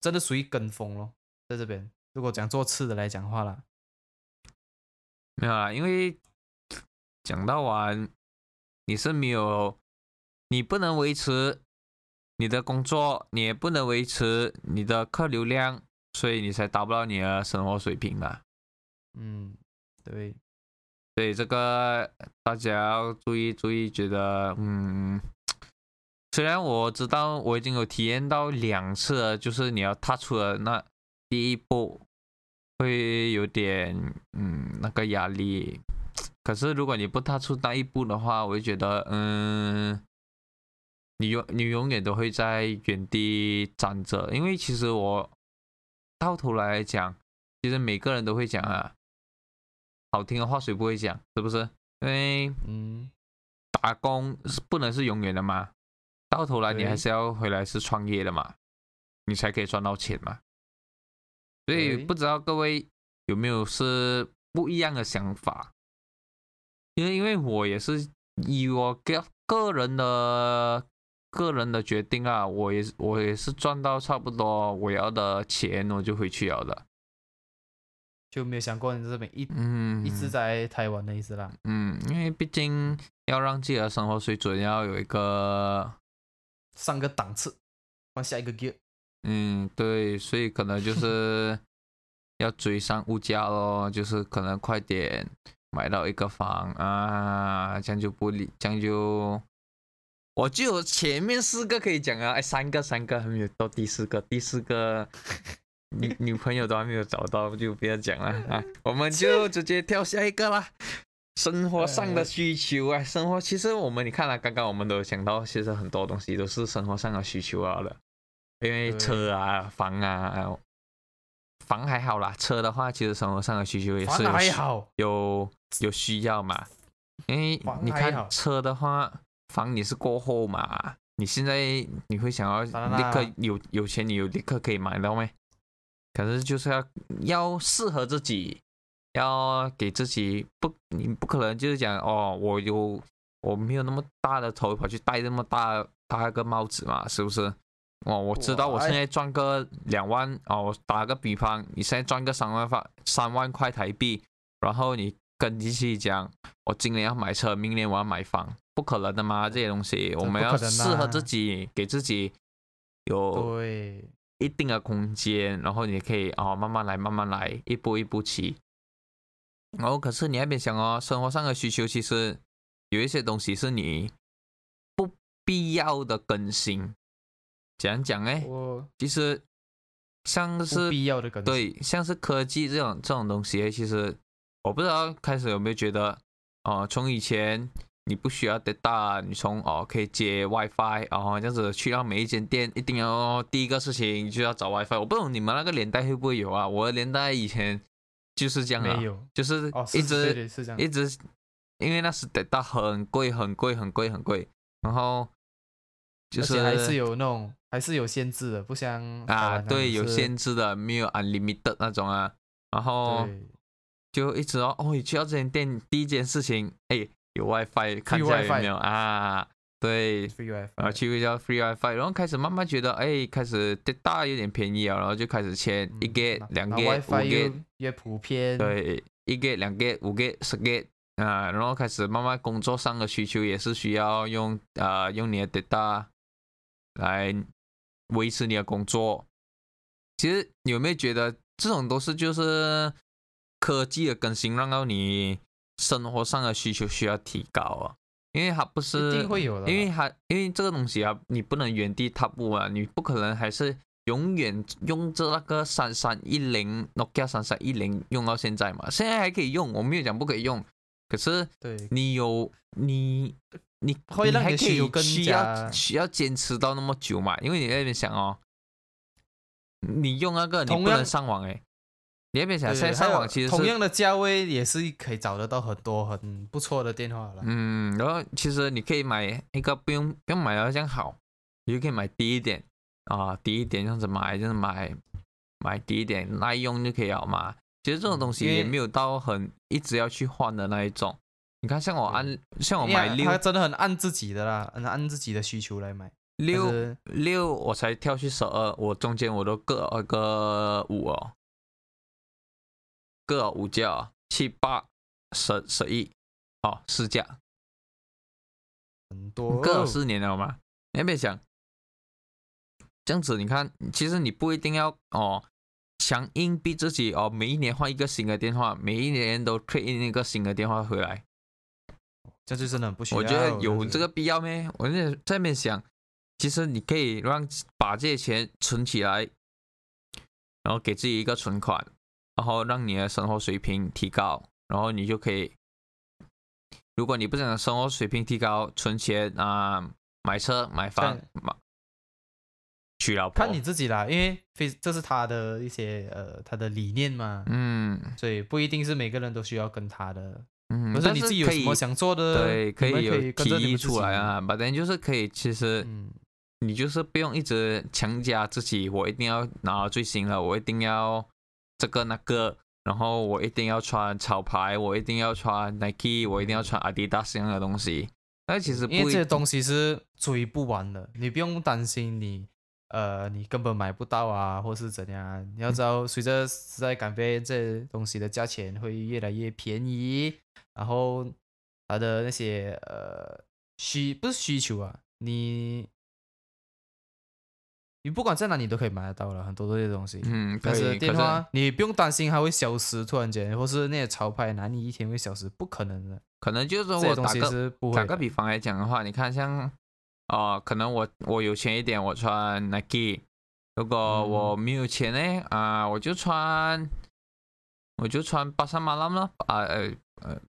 真的属于跟风咯，在这边。如果讲做吃的来讲话啦，没有啦，因为讲到完，你是没有，你不能维持你的工作，你也不能维持你的客流量，所以你才达不到你的生活水平嘛。嗯，对，所以这个大家要注意注意，觉得嗯，虽然我知道我已经有体验到两次了，就是你要踏出了那第一步，会有点嗯那个压力。可是如果你不踏出那一步的话，我就觉得嗯，你永你永远都会在原地站着，因为其实我到头来讲，其实每个人都会讲啊。好听的话谁不会讲，是不是？因为嗯，打工是不能是永远的嘛，到头来你还是要回来是创业的嘛，你才可以赚到钱嘛。所以不知道各位有没有是不一样的想法？因为因为我也是以我个个人的个人的决定啊，我也是我也是赚到差不多我要的钱，我就回去了的。就没有想过你这边一、嗯，一直在台湾的意思啦。嗯，因为毕竟要让自己的生活水准要有一个，上个档次，换下一个 gear。嗯，对，所以可能就是 (laughs) 要追上物价咯，就是可能快点买到一个房啊，这样就不理，这样就我就有前面四个可以讲啊，哎，三个三个还没有到第四个，第四个 (laughs) 女女朋友都还没有找到，就不要讲了啊，(laughs) 我们就直接跳下一个啦。生活上的需求啊，生活其实我们你看了，刚刚我们都想到，其实很多东西都是生活上的需求啊了，因为车啊、房啊，房还好啦，车的话其实生活上的需求也是有还好，有有需要嘛，因为你看车的话，房你是过后嘛，你现在你会想要立刻有有钱，你有立刻可以买到没？可是就是要要适合自己，要给自己不，你不可能就是讲哦，我有我没有那么大的头跑去戴那么大大个帽子嘛，是不是？哦，我知道我现在赚个两万哦，我打个比方，你现在赚个三万块三万块台币，然后你跟机器讲，我今年要买车，明年我要买房，不可能的嘛，这些东西我们要适合自己，给自己有对，一定的空间，然后你可以哦慢慢来，慢慢来，一步一步起。然后可是你那边想哦，生活上的需求其实有一些东西是你不必要的更新。怎样讲呢？我其实像是必要的更新，对，像是科技这种这种东西，其实我不知道开始有没有觉得，哦、从以前你不需要 data，你从哦可以接 WiFi，然后这样子去到每一间店，一定要第一个事情就要找 WiFi。我不懂你们那个年代会不会有啊？我的年代以前就是这样啊，没有就是哦，一直、一直，因为那时 data 很贵很贵很贵很贵，然后就是还是有那种还是有限制的，不像啊，对，有限制的，没有 unlimited 那种啊。然后就一直哦，哦，你去到这间店，第一件事情，哎，有 WiFi，看一下有 WiFi 没有啊？对，free WiFi，然后去一下 free WiFi，然后开始慢慢觉得，哎，开始 data 有点便宜啊，然后就开始签一嗯 get、那两那 get、五 WiFi get，越普遍，，对，一 get、两 get、五 get、十 get 啊，然后开始慢慢工作上的需求也是需要用啊、用你的 data 来维持你的工作。其实你有没有觉得这种都是就是科技的更新，让到你生活上的需求需要提高啊？因为它不是一定会有的，因为它因为这个东西啊，你不能原地踏步啊，你不可能还是永远用着那个三三一零 Nokia 三三一零用到现在嘛。现在还可以用，我没有讲不可以用，可是对你有你你会让你你还可以的需求更需要加需要坚持到那么久嘛？因为你在那边想哦，你用那个你不能上网诶，你那边想对现在上网其实同样的价位也是可以找得到很多很不错的电话了，嗯，然后其实你可以买一个不用不用买到这样好，你就可以买低一点啊，低一点这样子买，就是买买低一点耐用就可以了嘛。其实这种东西也没有到很一直要去换的那一种。你看，像我按像我买六它真的很按自己的啦，很按自己的需求来买，六六，我才跳去十二，我中间我都各二个五哦，各五架哦，七八十十一，哦，四架。很多各有四年了嘛，你要不要想？这样子你看，其实你不一定要哦，强硬逼自己哦，每一年换一个新的电话，每一年都 trade in 一个新的电话回来。这就真的很不需要。我觉得有这个必要咩？我在在那边想，其实你可以让把这些钱存起来，然后给自己一个存款，然后让你的生活水平提高，然后你就可以，如果你不想生活水平提高，存钱啊、买车、买房、买娶老婆，看你自己啦，因为非这是他的一些呃他的理念嘛，嗯所以不一定是每个人都需要跟他的。嗯，可是你自己有什么想做的，对，可以有提议。出来啊，反正就是可以，其实。嗯，你就是不用一直强加自己，我一定要拿到最新的，我一定要这个那个，然后我一定要穿潮牌，我一定要穿 Nike，我一定要穿 Adidas 这样的东西。那其实因为这些东西是追不完的，你不用担心你呃你根本买不到啊，或是怎样。你要知道，随着时代改变，这些东西的价钱会越来越便宜，然后它的那些呃需不是需求啊，你你不管在哪里都可以买得到了，很多这些东西。嗯，但是可是电话你不用担心它会消失，突然间，或是那些潮牌哪里一天会消失，不可能的。可能就是我打个。打个比方来讲的话，你看像哦、可能我我有钱一点，我穿 Nike；如果嗯我没有钱呢，啊、我就穿我就穿巴沙马拉了啊呃呃，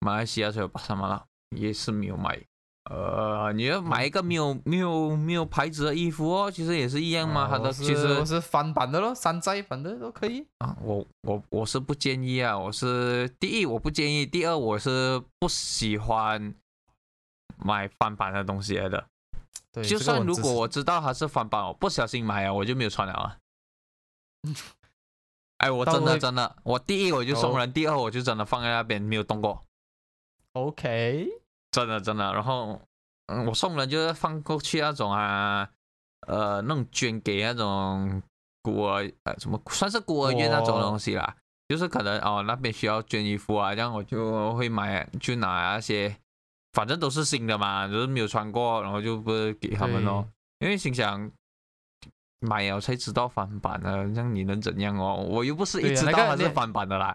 马来西亚才有巴沙马拉，也是没有买。呃，你要买一个没有没有没有牌子的衣服哦，其实也是一样嘛。它的哦我是其实我是翻版的咯，山寨版的都可以。啊，我我我是不建议啊，我是第一我不建议，第二我是不喜欢买翻版的东西来的。对，就算如果我知道它是翻版，我不小心买啊，我就没有穿了啊。哎，我 (laughs) 真的真的，我第一我就送哦人，第二我就真的放在那边没有动过，OK，真的真的。然后，嗯，我送人就是放过去那种啊，呃，那种捐给那种孤儿呃什么算是孤儿院那种哦东西啦。就是可能哦那边需要捐衣服啊，这样我就会买去拿那些，反正都是新的嘛，就是没有穿过，然后就不是给他们咯。因为心想买了才知道翻版的，这样你能怎样哦？我又不是一对啊知道它是翻版的啦。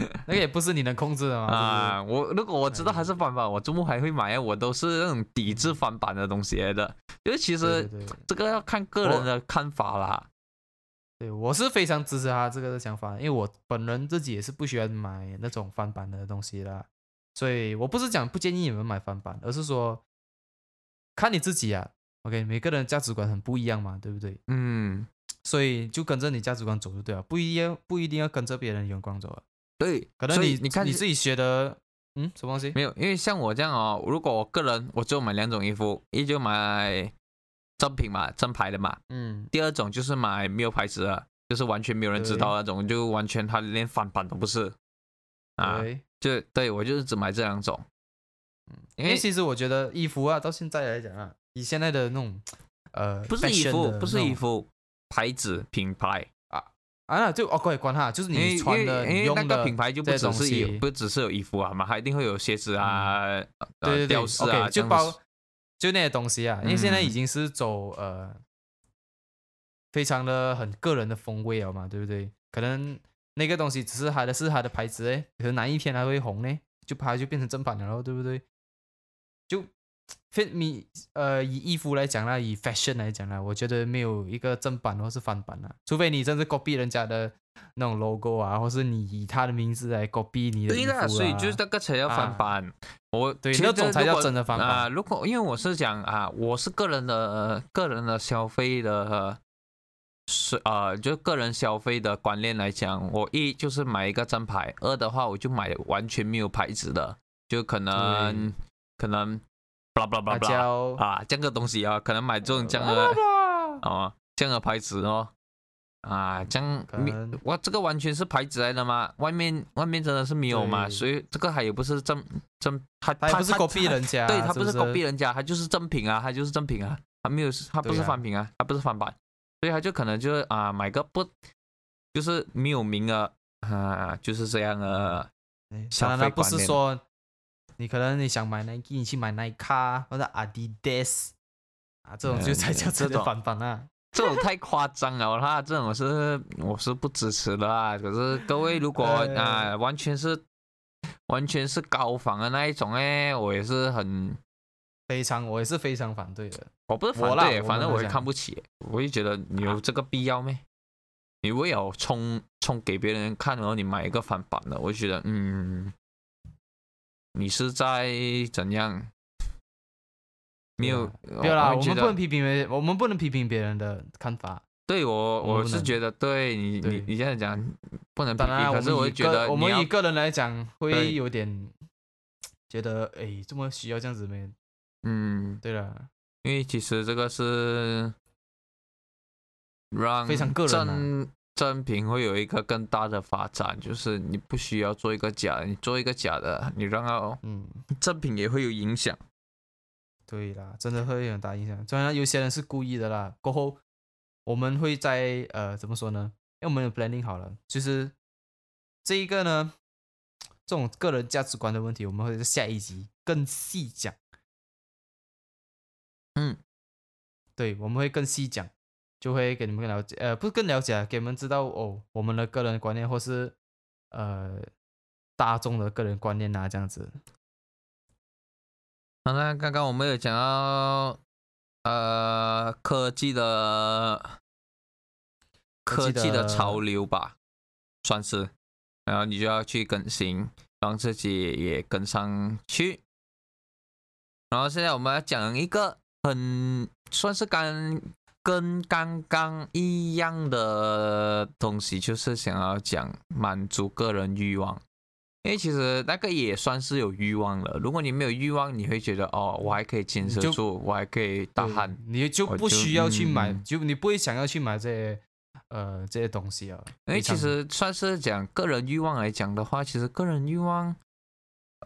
(laughs) 那个也不是你能控制的嘛。啊，我如果我知道它哎是翻版，我周末还会买啊。我都是那种抵制翻版的东西来的，因为其实这个要看个人的看法啦。对，我是非常支持他这个想法，因为我本人自己也是不喜欢买那种翻版的东西啦，所以我不是讲不建议你们买翻版，而是说看你自己啊。OK，每个人价值观很不一样嘛，对不对？嗯，所以就跟着你价值观走就对了，不一定不一定要跟着别人的眼光走啊。对，可能你你看你自己学的，嗯，什么东西？没有，因为像我这样哦，如果我个人我就买两种衣服，一就买正品嘛，正牌的嘛，嗯，第二种就是买没有牌子的，就是完全没有人知道那种，就完全他连翻版都不是啊，对，就对我就是只买这两种，因为因为其实我觉得衣服啊，到现在来讲啊，以现在的那种呃，不是衣服，不是衣服，牌子品牌，啊，就哦，可以管它，就是你穿的、用的那个品牌就不只是有不只是有衣服啊嘛，还一定会有鞋子啊，呃对对对吊饰啊就包就那些东西啊，因为现在已嗯经是走呃非常的很个人的风味了嘛，对不对？可能那个东西只是它的是它的牌子诶，可能哪一天它会红呢？就它就变成正版了咯，对不对？就非你呃以衣服来讲啦，以 fashion 来讲啦，我觉得没有一个正版或是翻版啊，除非你真是 copy 人家的那种 logo 啊，或是你以他的名字来 copy 你的对啦，所以就是那个才叫翻啊版。我对那种才叫真的翻版啊、如果因为我是讲啊，我是个人的、呃个人的消费的。是呃，就个人消费的观念来讲，我一就是买一个正牌，二的话我就买完全没有牌子的，就可能可能，巴拉巴拉巴它拉啊，这个东西啊，可能买这种这样的哦，这样的牌子哦，啊，这样没哇，这个完全是牌子来的嘛，外面外面真的是没有嘛，所以这个还也不是正正，它他也不是 copy 人家，对，它不是是 copy 人家，它就是正品啊，它就是正品啊，它没有，它不是翻品啊，它不是翻版，所以他就可能就是啊买个不就是没有名额啊，就是这样的当然，不费观念。是说你可能你想买 Nike，你去买 Nike 或者 Adidas 啊，这种就嗯才叫真的翻版啊。这种太夸张了啦，这种是我是不支持的啦。可是各位如果 (laughs) 哎啊、完全是完全是高仿的那一种哎，我也是很非常，我也是非常反对的。我不是反对，反正我会我们来讲看不起，我就觉得你有这个必要没？你为了冲冲给别人看，然后你买一个翻版的，我就觉得嗯，你是在怎样？没有，不要啦，我们不能批评别人，我们不能批评别人的看法。对我，我是觉得对你，你你这样讲不能批评，当然，可是我觉得个我们以个人来讲，会有点觉得，哎，这么需要这样子没？嗯，对了，因为其实这个是让非常个人啊。正正品会有一个更大的发展，就是你不需要做一个假的，你做一个假的，你让它嗯，正品也会有影响。对啦，真的会有很大影响。当然，有些人是故意的啦。过后我们会在呃怎么说呢？因为我们有 planning 好了，就是这一个呢，这种个人价值观的问题，我们会在下一集更细讲。嗯，对，我们会更细讲，就会给你们更了解，呃，不是更了解，给你们知道哦，我们的个人观念，或是呃大众的个人观念啊，这样子。当然，刚刚我们有讲到呃科技的科技的潮流吧，算是，然后你就要去更新，让自己也跟上去。然后现在我们要讲一个很算是刚跟刚刚一样的东西，就是想要讲满足个人欲望。因为其实那个也算是有欲望了。如果你没有欲望，你会觉得哦，我还可以坚持住，我还可以大喊。你就不需要去买，嗯就你不会想要去买这些呃这些东西啊。因为其实算是讲个人欲望来讲的话，其实个人欲望，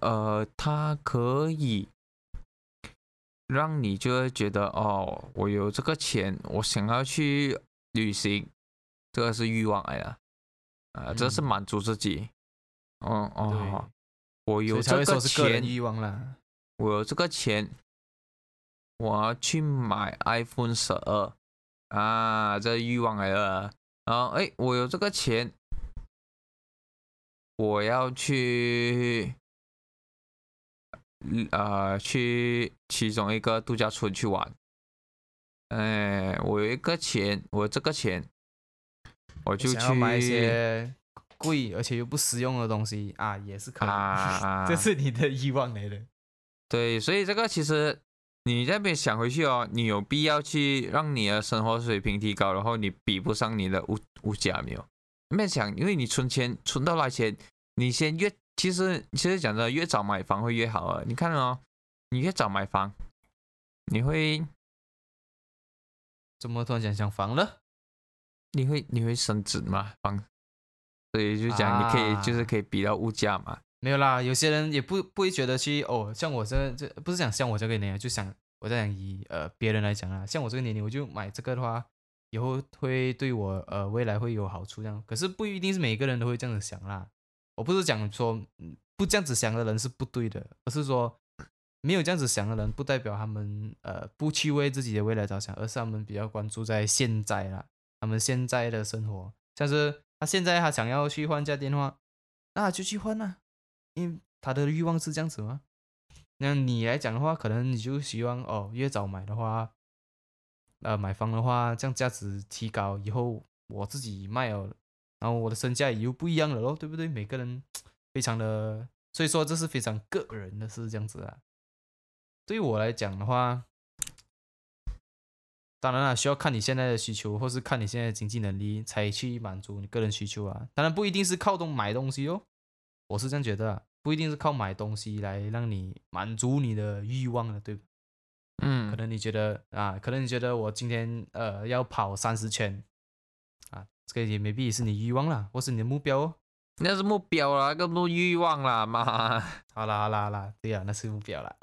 呃，它可以让你就会觉得哦，我有这个钱，我想要去旅行，这个是欲望来的，啊、这是嗯满足自己。哦哦我有这个钱，欲望啦。我有这个钱，我要去买 iPhone 十二啊，这欲望来了。然后哎，我有这个钱，我要去，呃，去其中一个度假村去玩。哎，我有一个钱，我这个钱，我我就去买一些贵而且又不实用的东西啊，也是可以。啊，(laughs) 这是你的欲望来的。对，所以这个其实你这边想回去哦，你有必要去让你的生活水平提高，然后你比不上你的物物价没有？没有想，因为你存钱存到那钱，你先越其实其实讲的越早买房会越好啊。你看哦，你越早买房，你会怎么突然间想房了？你会你会升值嘛房？所以就讲你可以、就是啊可以比到物价嘛。没有啦，有些人也不不会觉得去哦，像我这这不是讲像我这个年龄，就想我在讲以呃别人来讲啊，像我这个年龄，我就买这个的话，以后会对我呃未来会有好处这样。可是不一定是每个人都会这样子想啦。我不是讲说不这样子想的人是不对的，而是说没有这样子想的人，不代表他们呃不去为自己的未来着想，而是他们比较关注在现在啦，他们现在的生活，像是他现在他想要去换家电话，那就去换啦、因为他的欲望是这样子吗？那你来讲的话，可能你就希望哦，越早买的话，呃，买房的话，这样价值提高以后，我自己卖了，然后我的身价也又不一样了咯，对不对？每个人 (tsk) 非常的，所以说这是非常个人的事，这样子啊。对于我来讲的话，当然了，需要看你现在的需求，或是看你现在的经济能力，才去满足你个人需求啊。当然不一定是靠东买东西哦，我是这样觉得、啊，不一定是靠买东西来让你满足你的欲望的，对吧？可嗯，能你觉得啊，可能你觉得我今天呃要跑三十圈啊，这个也未必是你欲望啦，或是你的目标哦。那是目标啦，更多欲望啦，嘛。好啦好啦好啦，对呀，那是目标啦。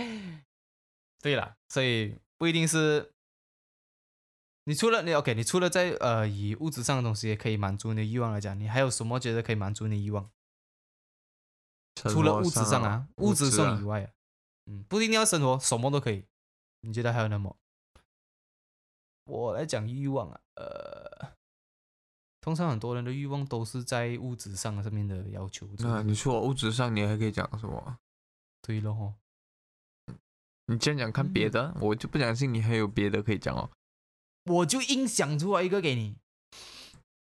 (laughs) 对啦，所以不一定是。你除了你 OK，你除了在呃以物质上的东西也可以满足你的欲望来讲，你还有什么觉得可以满足你的欲望？除了物质上啊，物质上以外，外啊，嗯，不一定要生活，什么都可以。你觉得还有那么？我来讲欲望啊，呃，通常很多人的欲望都是在物质上上面的要求。那你说物质上，你还可以讲什么？对了吼，你讲讲看别的，我就不相信你还有别的可以讲哦。我就硬想出来一个给你。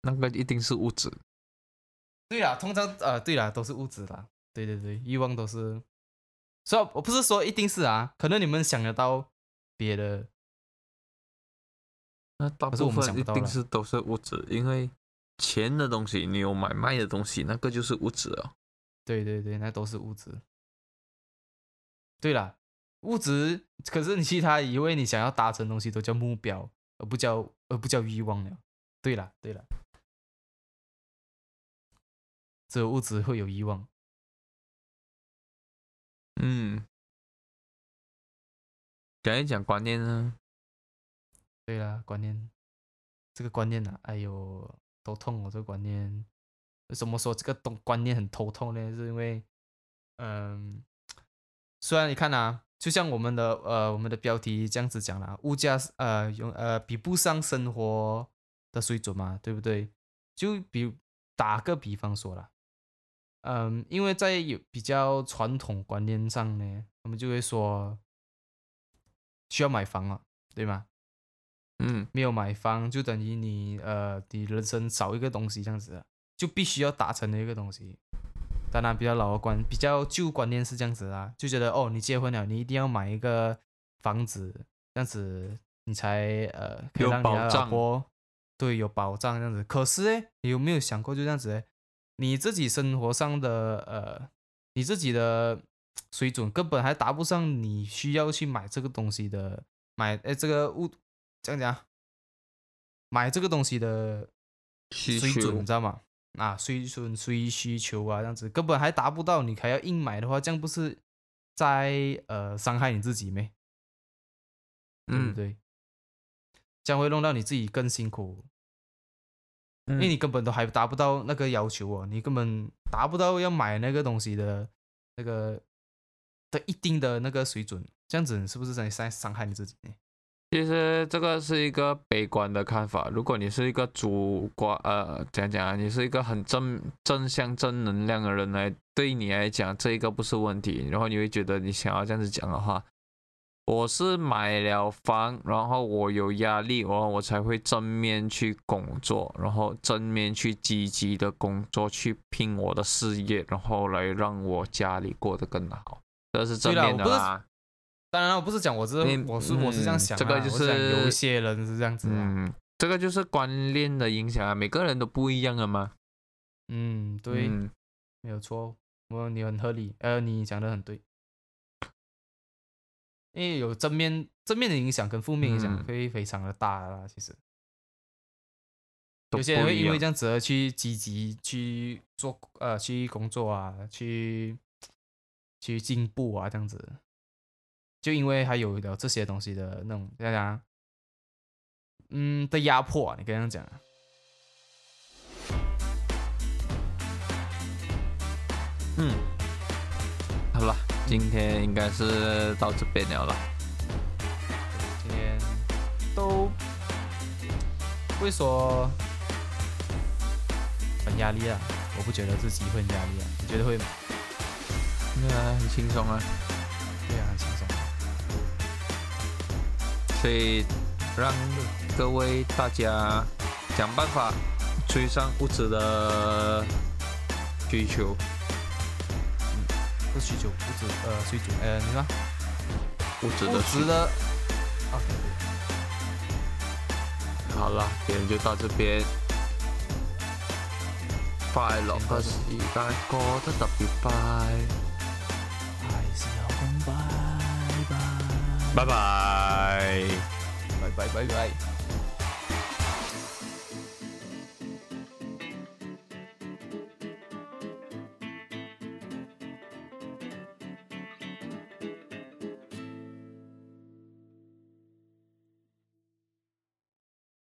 那个一定是物质，对啦，通常呃，对啦，都是物质啦。对对对，欲望都是。所以我不是说一定是啊，可能你们想得到别的，那大部分一定是都是物质，因为钱的东西，你有买卖的东西，那个就是物质哦。对对对，那都是物质。对啦，物质，可是你其他以为你想要达成的东西都叫目标，而不叫而不叫欲望了。对啦对啦，只有物质会有欲望。嗯，讲一讲观念呢？对啦，观念，这个观念啊，哎呦，头痛哦，这个观念。为什么说这个东观念很头痛呢？是因为，嗯，虽然你看啊，就像我们的呃我们的标题这样子讲啦，物价呃用呃比不上生活的水准嘛，对不对？就比打个比方说啦，嗯，因为在有比较传统观念上呢，我们就会说需要买房了，对吗？嗯没有买房就等于你呃，你人生少一个东西这样子的，就必须要达成的一个东西。当然，比较老的观，比较旧观念是这样子啦，就觉得哦，你结婚了，你一定要买一个房子，这样子你才呃可以有让你的老保障婆对有保障这样子。可是哎，你有没有想过就这样子诶你自己生活上的呃，你自己的水准根本还达不上你需要去买这个东西的买哎这个物这样讲，买这个东西的需水准，你知道吗？啊，水准、水需求啊，这样子根本还达不到，你还要硬买的话，这样不是在呃伤害你自己咩？对不嗯，对？这样会弄到你自己更辛苦，因为嗯你根本都还达不到那个要求哦，你根本达不到要买那个东西的那个的一定的那个水准，这样子你是不是在在伤害你自己呢？其实这个是一个悲观的看法。如果你是一个主观，呃，怎样讲啊？你是一个很正正向、正能量的人来，对你来讲，这一个不是问题。然后你会觉得你想要这样子讲的话，我是买了房，然后我有压力，然后我才会正面去工作，然后正面去积极的工作，去拼我的事业，然后来让我家里过得更好。这是正面的啦。当然，我不是讲我这嗯我是我是这样嗯想啊、这个就是讲有一些人是这样子啊。嗯，这个就是观念的影响啊，每个人都不一样的嘛。嗯，对，嗯没有错，我你很合理，呃，你讲的很对，因为有正面正面的影响跟负面影响嗯会非常的大啦。其实有些人因为这样子而去积极去做呃去工作啊，去去进步啊，这样子，就因为还有了这些东西的那种怎样讲啊嗯的压迫、啊，你刚刚讲啊。嗯，好了，今天应该是到这边了啦。今天都不会说很压力啊，我不觉得自己会很压力啊，你觉得会吗？对啊，很轻松啊，所以让各位大家想办法追上物质的需求。嗯不需求，物质呃需求，呃，你说物质的不需值得。OK，好了，今天就到这边。快樂嘅時間過得特別快，拜拜。拜拜拜拜。